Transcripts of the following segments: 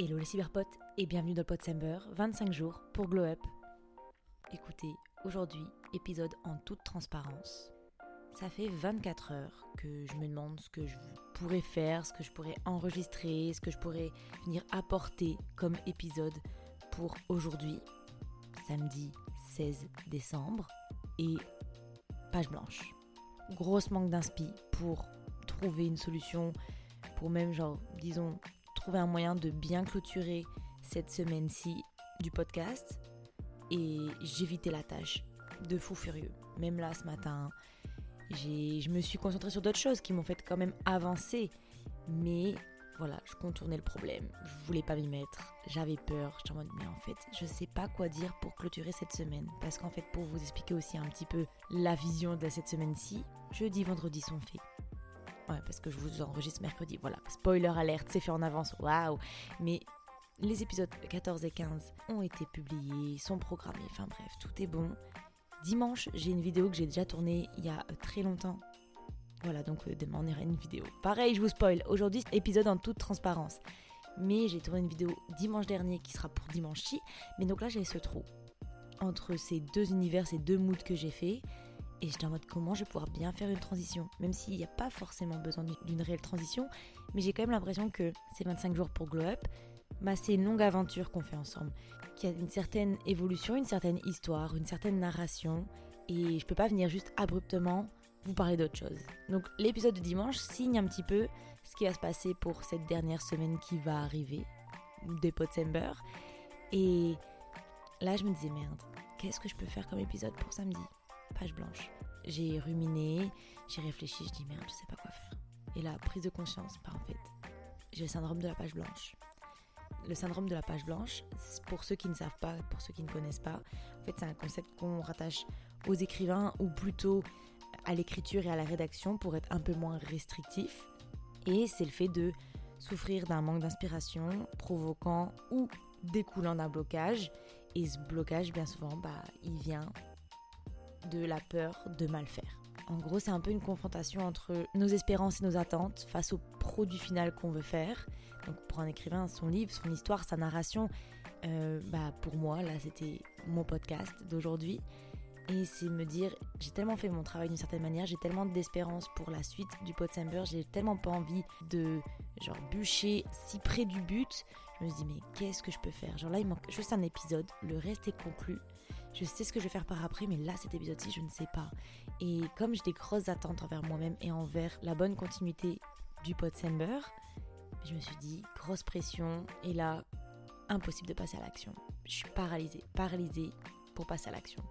Hello les cyberpotes et bienvenue dans le Podsember, 25 jours pour Glow Up. Écoutez, aujourd'hui, épisode en toute transparence. Ça fait 24 heures que je me demande ce que je pourrais faire, ce que je pourrais enregistrer, ce que je pourrais venir apporter comme épisode pour aujourd'hui, samedi 16 décembre, et page blanche. Grosse manque d'inspi pour trouver une solution, pour même genre, disons, trouver un moyen de bien clôturer cette semaine-ci du podcast et j'évitais la tâche de fou furieux. Même là ce matin, je me suis concentrée sur d'autres choses qui m'ont fait quand même avancer. Mais voilà, je contournais le problème. Je voulais pas m'y mettre. J'avais peur. J'étais en mode, mais en fait, je sais pas quoi dire pour clôturer cette semaine. Parce qu'en fait, pour vous expliquer aussi un petit peu la vision de cette semaine-ci, jeudi, vendredi sont faits. Ouais, parce que je vous enregistre mercredi. Voilà, spoiler alerte, c'est fait en avance. Waouh Mais les épisodes 14 et 15 ont été publiés, sont programmés. Enfin bref, tout est bon. Dimanche, j'ai une vidéo que j'ai déjà tournée il y a euh, très longtemps. Voilà, donc euh, demain on ira une vidéo. Pareil, je vous spoil. Aujourd'hui, épisode en toute transparence. Mais j'ai tourné une vidéo dimanche dernier qui sera pour dimanche-ci. Mais donc là, j'ai ce trou entre ces deux univers, ces deux moods que j'ai fait. Et j'étais en mode comment je vais pouvoir bien faire une transition, même s'il n'y a pas forcément besoin d'une réelle transition, mais j'ai quand même l'impression que ces 25 jours pour Glow Up, bah, c'est une longue aventure qu'on fait ensemble, qui a une certaine évolution, une certaine histoire, une certaine narration, et je peux pas venir juste abruptement vous parler d'autre chose. Donc l'épisode de dimanche signe un petit peu ce qui va se passer pour cette dernière semaine qui va arriver, des Potsember, et là je me disais merde, qu'est-ce que je peux faire comme épisode pour samedi? Page blanche. J'ai ruminé, j'ai réfléchi, je dis merde, je sais pas quoi faire. Et la prise de conscience, en fait, j'ai le syndrome de la page blanche. Le syndrome de la page blanche, pour ceux qui ne savent pas, pour ceux qui ne connaissent pas, en fait, c'est un concept qu'on rattache aux écrivains ou plutôt à l'écriture et à la rédaction pour être un peu moins restrictif. Et c'est le fait de souffrir d'un manque d'inspiration provoquant ou découlant d'un blocage. Et ce blocage, bien souvent, bah, il vient de la peur de mal faire. En gros, c'est un peu une confrontation entre nos espérances et nos attentes face au produit final qu'on veut faire. Donc pour un écrivain, son livre, son histoire, sa narration, euh, bah pour moi, là, c'était mon podcast d'aujourd'hui. Et c'est me dire, j'ai tellement fait mon travail d'une certaine manière, j'ai tellement d'espérance pour la suite du Potsember, j'ai tellement pas envie de genre bûcher si près du but. Je me dis mais qu'est-ce que je peux faire? Genre là il manque juste un épisode, le reste est conclu. Je sais ce que je vais faire par après, mais là cet épisode-ci je ne sais pas. Et comme j'ai des grosses attentes envers moi-même et envers la bonne continuité du Potsember, je me suis dit grosse pression et là impossible de passer à l'action. Je suis paralysée, paralysée pour passer à l'action.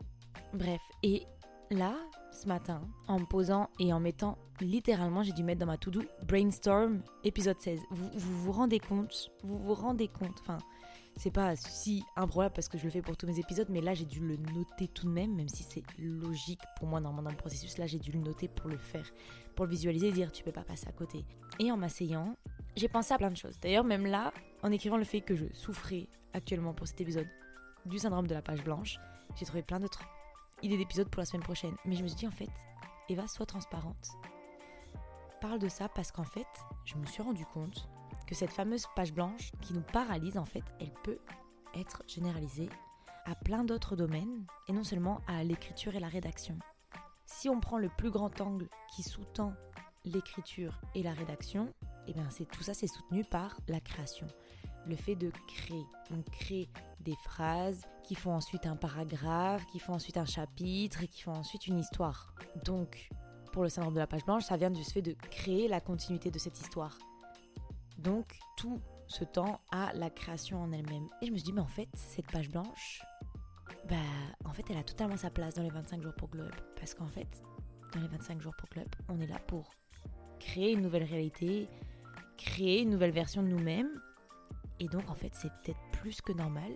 Bref, et là, ce matin, en me posant et en mettant littéralement, j'ai dû mettre dans ma to-do brainstorm épisode 16. Vous, vous, rendez compte Vous vous rendez compte Enfin, c'est pas si improbable parce que je le fais pour tous mes épisodes, mais là j'ai dû le noter tout de même, même si c'est logique pour moi normalement dans le processus. Là j'ai dû le noter pour le faire, pour le visualiser et dire tu peux pas passer à côté. Et en m'asseyant, j'ai pensé à plein de choses. D'ailleurs, même là, en écrivant le fait que je souffrais actuellement pour cet épisode du syndrome de la page blanche, j'ai trouvé plein d'autres idée d'épisode pour la semaine prochaine. Mais je me suis dit en fait, Eva, sois transparente. Parle de ça parce qu'en fait, je me suis rendu compte que cette fameuse page blanche qui nous paralyse, en fait, elle peut être généralisée à plein d'autres domaines et non seulement à l'écriture et la rédaction. Si on prend le plus grand angle qui sous-tend l'écriture et la rédaction, et eh bien c'est tout ça c'est soutenu par la création le fait de créer. On crée des phrases qui font ensuite un paragraphe, qui font ensuite un chapitre et qui font ensuite une histoire. Donc, pour le syndrome de la page blanche, ça vient du fait de créer la continuité de cette histoire. Donc, tout ce temps à la création en elle-même. Et je me suis dit, mais en fait, cette page blanche, bah, en fait, elle a totalement sa place dans les 25 jours pour Globe. Parce qu'en fait, dans les 25 jours pour Globe, on est là pour créer une nouvelle réalité, créer une nouvelle version de nous-mêmes et donc en fait c'est peut-être plus que normal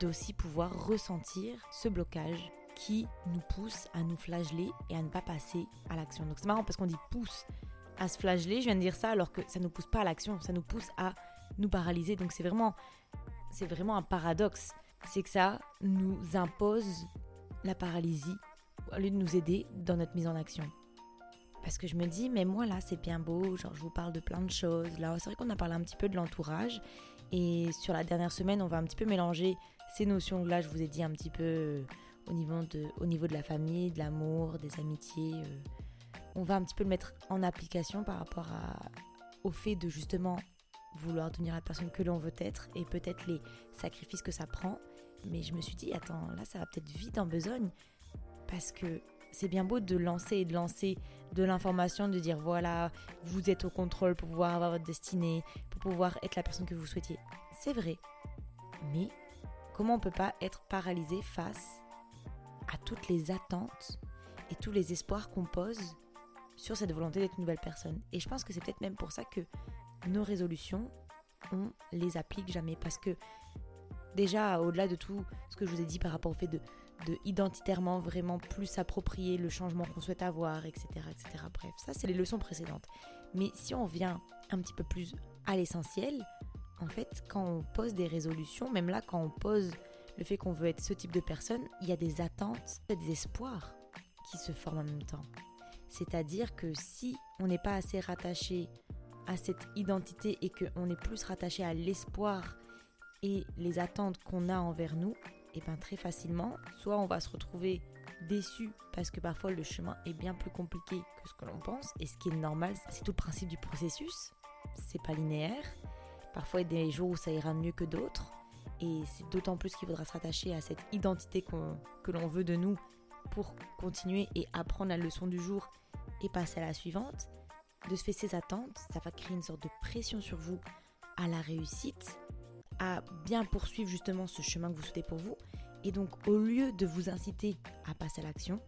d'aussi pouvoir ressentir ce blocage qui nous pousse à nous flageller et à ne pas passer à l'action. Donc c'est marrant parce qu'on dit pousse à se flageller, je viens de dire ça alors que ça ne nous pousse pas à l'action, ça nous pousse à nous paralyser. Donc c'est vraiment c'est vraiment un paradoxe, c'est que ça nous impose la paralysie au lieu de nous aider dans notre mise en action. Parce que je me dis, mais moi là, c'est bien beau, genre je vous parle de plein de choses. Là, c'est vrai qu'on a parlé un petit peu de l'entourage. Et sur la dernière semaine, on va un petit peu mélanger ces notions-là, je vous ai dit un petit peu euh, au, niveau de, au niveau de la famille, de l'amour, des amitiés. Euh. On va un petit peu le mettre en application par rapport au fait de justement vouloir devenir la personne que l'on veut être et peut-être les sacrifices que ça prend. Mais je me suis dit, attends, là, ça va peut-être vite en besogne parce que c'est bien beau de lancer et de lancer de l'information, de dire voilà, vous êtes au contrôle pour pouvoir avoir votre destinée, pour pouvoir être la personne que vous souhaitiez. C'est vrai. Mais comment on peut pas être paralysé face à toutes les attentes et tous les espoirs qu'on pose sur cette volonté d'être une nouvelle personne. Et je pense que c'est peut-être même pour ça que nos résolutions, on les applique jamais. Parce que déjà, au-delà de tout ce que je vous ai dit par rapport au fait de de vraiment plus s'approprier le changement qu'on souhaite avoir, etc., etc. Bref, ça c'est les leçons précédentes. Mais si on vient un petit peu plus à l'essentiel, en fait, quand on pose des résolutions, même là, quand on pose le fait qu'on veut être ce type de personne, il y a des attentes, des espoirs qui se forment en même temps. C'est-à-dire que si on n'est pas assez rattaché à cette identité et qu'on est plus rattaché à l'espoir et les attentes qu'on a envers nous, et bien très facilement, soit on va se retrouver déçu parce que parfois le chemin est bien plus compliqué que ce que l'on pense, et ce qui est normal, c'est tout le principe du processus, c'est pas linéaire. Parfois il y a des jours où ça ira mieux que d'autres, et c'est d'autant plus qu'il faudra se rattacher à cette identité que l'on veut de nous pour continuer et apprendre la leçon du jour et passer à la suivante. De se faire ses attentes, ça va créer une sorte de pression sur vous à la réussite à bien poursuivre justement ce chemin que vous souhaitez pour vous. Et donc au lieu de vous inciter à passer à l'action,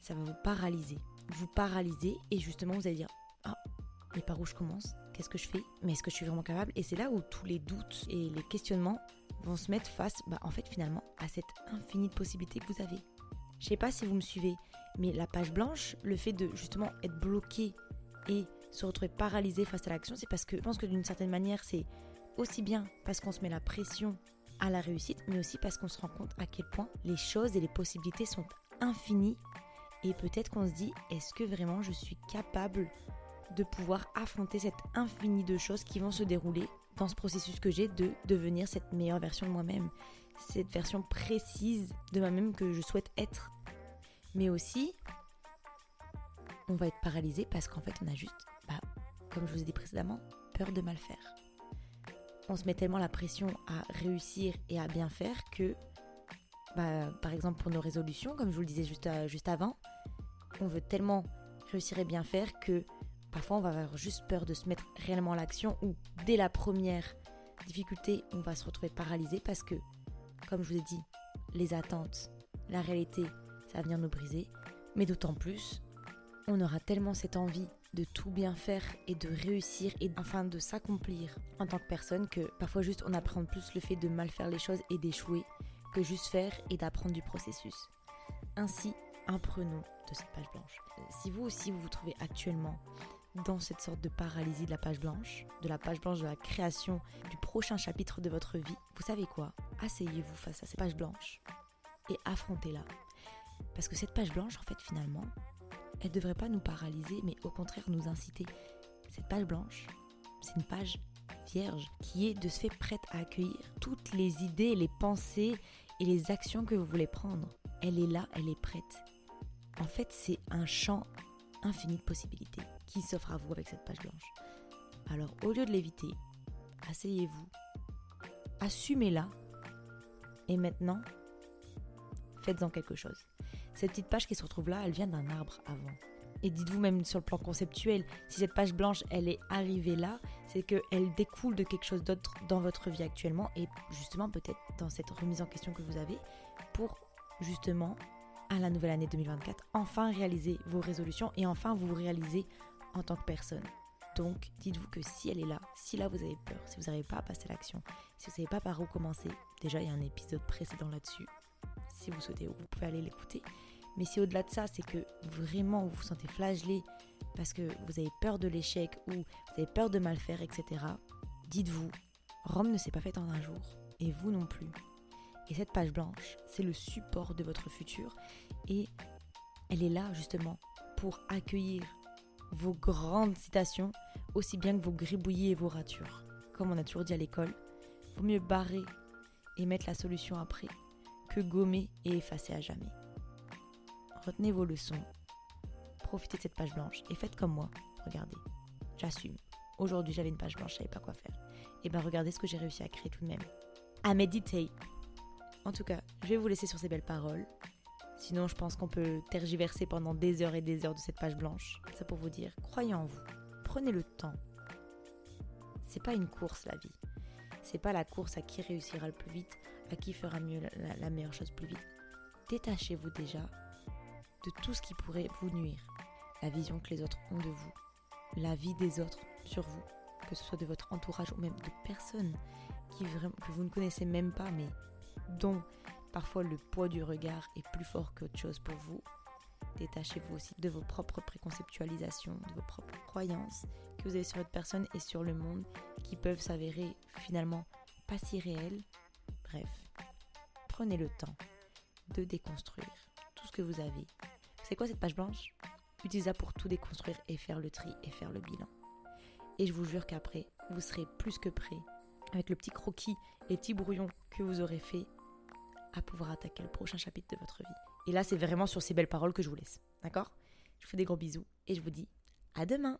ça va vous paralyser. Vous paralyser et justement vous allez dire Ah, mais par où je commence? Qu'est-ce que je fais? Mais est-ce que je suis vraiment capable? Et c'est là où tous les doutes et les questionnements vont se mettre face, bah, en fait finalement, à cette infinie possibilité que vous avez. Je sais pas si vous me suivez, mais la page blanche, le fait de justement être bloqué et se retrouver paralysé face à l'action, c'est parce que je pense que d'une certaine manière, c'est aussi bien parce qu'on se met la pression à la réussite, mais aussi parce qu'on se rend compte à quel point les choses et les possibilités sont infinies. Et peut-être qu'on se dit, est-ce que vraiment je suis capable de pouvoir affronter cette infinie de choses qui vont se dérouler dans ce processus que j'ai de devenir cette meilleure version de moi-même, cette version précise de moi-même que je souhaite être. Mais aussi, on va être paralysé parce qu'en fait, on a juste, bah, comme je vous ai dit précédemment, peur de mal faire on se met tellement la pression à réussir et à bien faire que, bah, par exemple pour nos résolutions, comme je vous le disais juste, euh, juste avant, on veut tellement réussir et bien faire que parfois on va avoir juste peur de se mettre réellement à l'action ou dès la première difficulté, on va se retrouver paralysé parce que, comme je vous ai dit, les attentes, la réalité, ça va venir nous briser. Mais d'autant plus, on aura tellement cette envie de tout bien faire et de réussir et enfin de s'accomplir en tant que personne que parfois juste on apprend plus le fait de mal faire les choses et d'échouer que juste faire et d'apprendre du processus. Ainsi, apprenons de cette page blanche. Si vous aussi vous vous trouvez actuellement dans cette sorte de paralysie de la page blanche, de la page blanche de la création du prochain chapitre de votre vie, vous savez quoi? Asseyez-vous face à cette page blanche et affrontez-la. Parce que cette page blanche, en fait, finalement, elle ne devrait pas nous paralyser, mais au contraire nous inciter. Cette page blanche, c'est une page vierge qui est de ce fait prête à accueillir toutes les idées, les pensées et les actions que vous voulez prendre. Elle est là, elle est prête. En fait, c'est un champ infini de possibilités qui s'offre à vous avec cette page blanche. Alors, au lieu de l'éviter, asseyez-vous, assumez-la et maintenant, faites-en quelque chose. Cette petite page qui se retrouve là, elle vient d'un arbre avant. Et dites-vous même sur le plan conceptuel, si cette page blanche, elle est arrivée là, c'est qu'elle découle de quelque chose d'autre dans votre vie actuellement et justement peut-être dans cette remise en question que vous avez pour justement à la nouvelle année 2024 enfin réaliser vos résolutions et enfin vous réaliser en tant que personne. Donc dites-vous que si elle est là, si là vous avez peur, si vous n'arrivez pas à passer l'action, si vous ne savez pas par où commencer, déjà il y a un épisode précédent là-dessus. Si vous souhaitez, vous pouvez aller l'écouter. Mais si au-delà de ça, c'est que vraiment vous vous sentez flagellé parce que vous avez peur de l'échec ou vous avez peur de mal faire, etc., dites-vous, Rome ne s'est pas faite en un jour, et vous non plus. Et cette page blanche, c'est le support de votre futur, et elle est là justement pour accueillir vos grandes citations aussi bien que vos gribouillis et vos ratures. Comme on a toujours dit à l'école, vaut mieux barrer et mettre la solution après que gommer et effacer à jamais. Retenez vos leçons, profitez de cette page blanche et faites comme moi. Regardez, j'assume. Aujourd'hui, j'avais une page blanche, je savais pas quoi faire. Et ben regardez ce que j'ai réussi à créer tout de même. À méditer. En tout cas, je vais vous laisser sur ces belles paroles. Sinon, je pense qu'on peut tergiverser pendant des heures et des heures de cette page blanche. Ça pour vous dire, croyez en vous. Prenez le temps. C'est pas une course la vie. C'est pas la course à qui réussira le plus vite, à qui fera mieux la, meilleure chose plus vite. Détachez-vous déjà de tout ce qui pourrait vous nuire. La vision que les autres ont de vous, la vie des autres sur vous, que ce soit de votre entourage ou même de personnes que vous ne connaissez même pas, mais dont parfois le poids du regard est plus fort qu'autre chose pour vous. Détachez-vous aussi de vos propres préconceptualisations, de vos propres croyances que vous avez sur votre personne et sur le monde qui peuvent s'avérer finalement pas si réelles. Bref, prenez le temps de déconstruire tout ce que vous avez. C'est quoi cette page blanche? Utilisez-la pour tout déconstruire et faire le tri et faire le bilan. Et je vous jure qu'après, vous serez plus que prêt, avec le petit croquis et petit brouillon que vous aurez fait, à pouvoir attaquer le prochain chapitre de votre vie. Et là, c'est vraiment sur ces belles paroles que je vous laisse. D'accord? Je vous fais des gros bisous et je vous dis à demain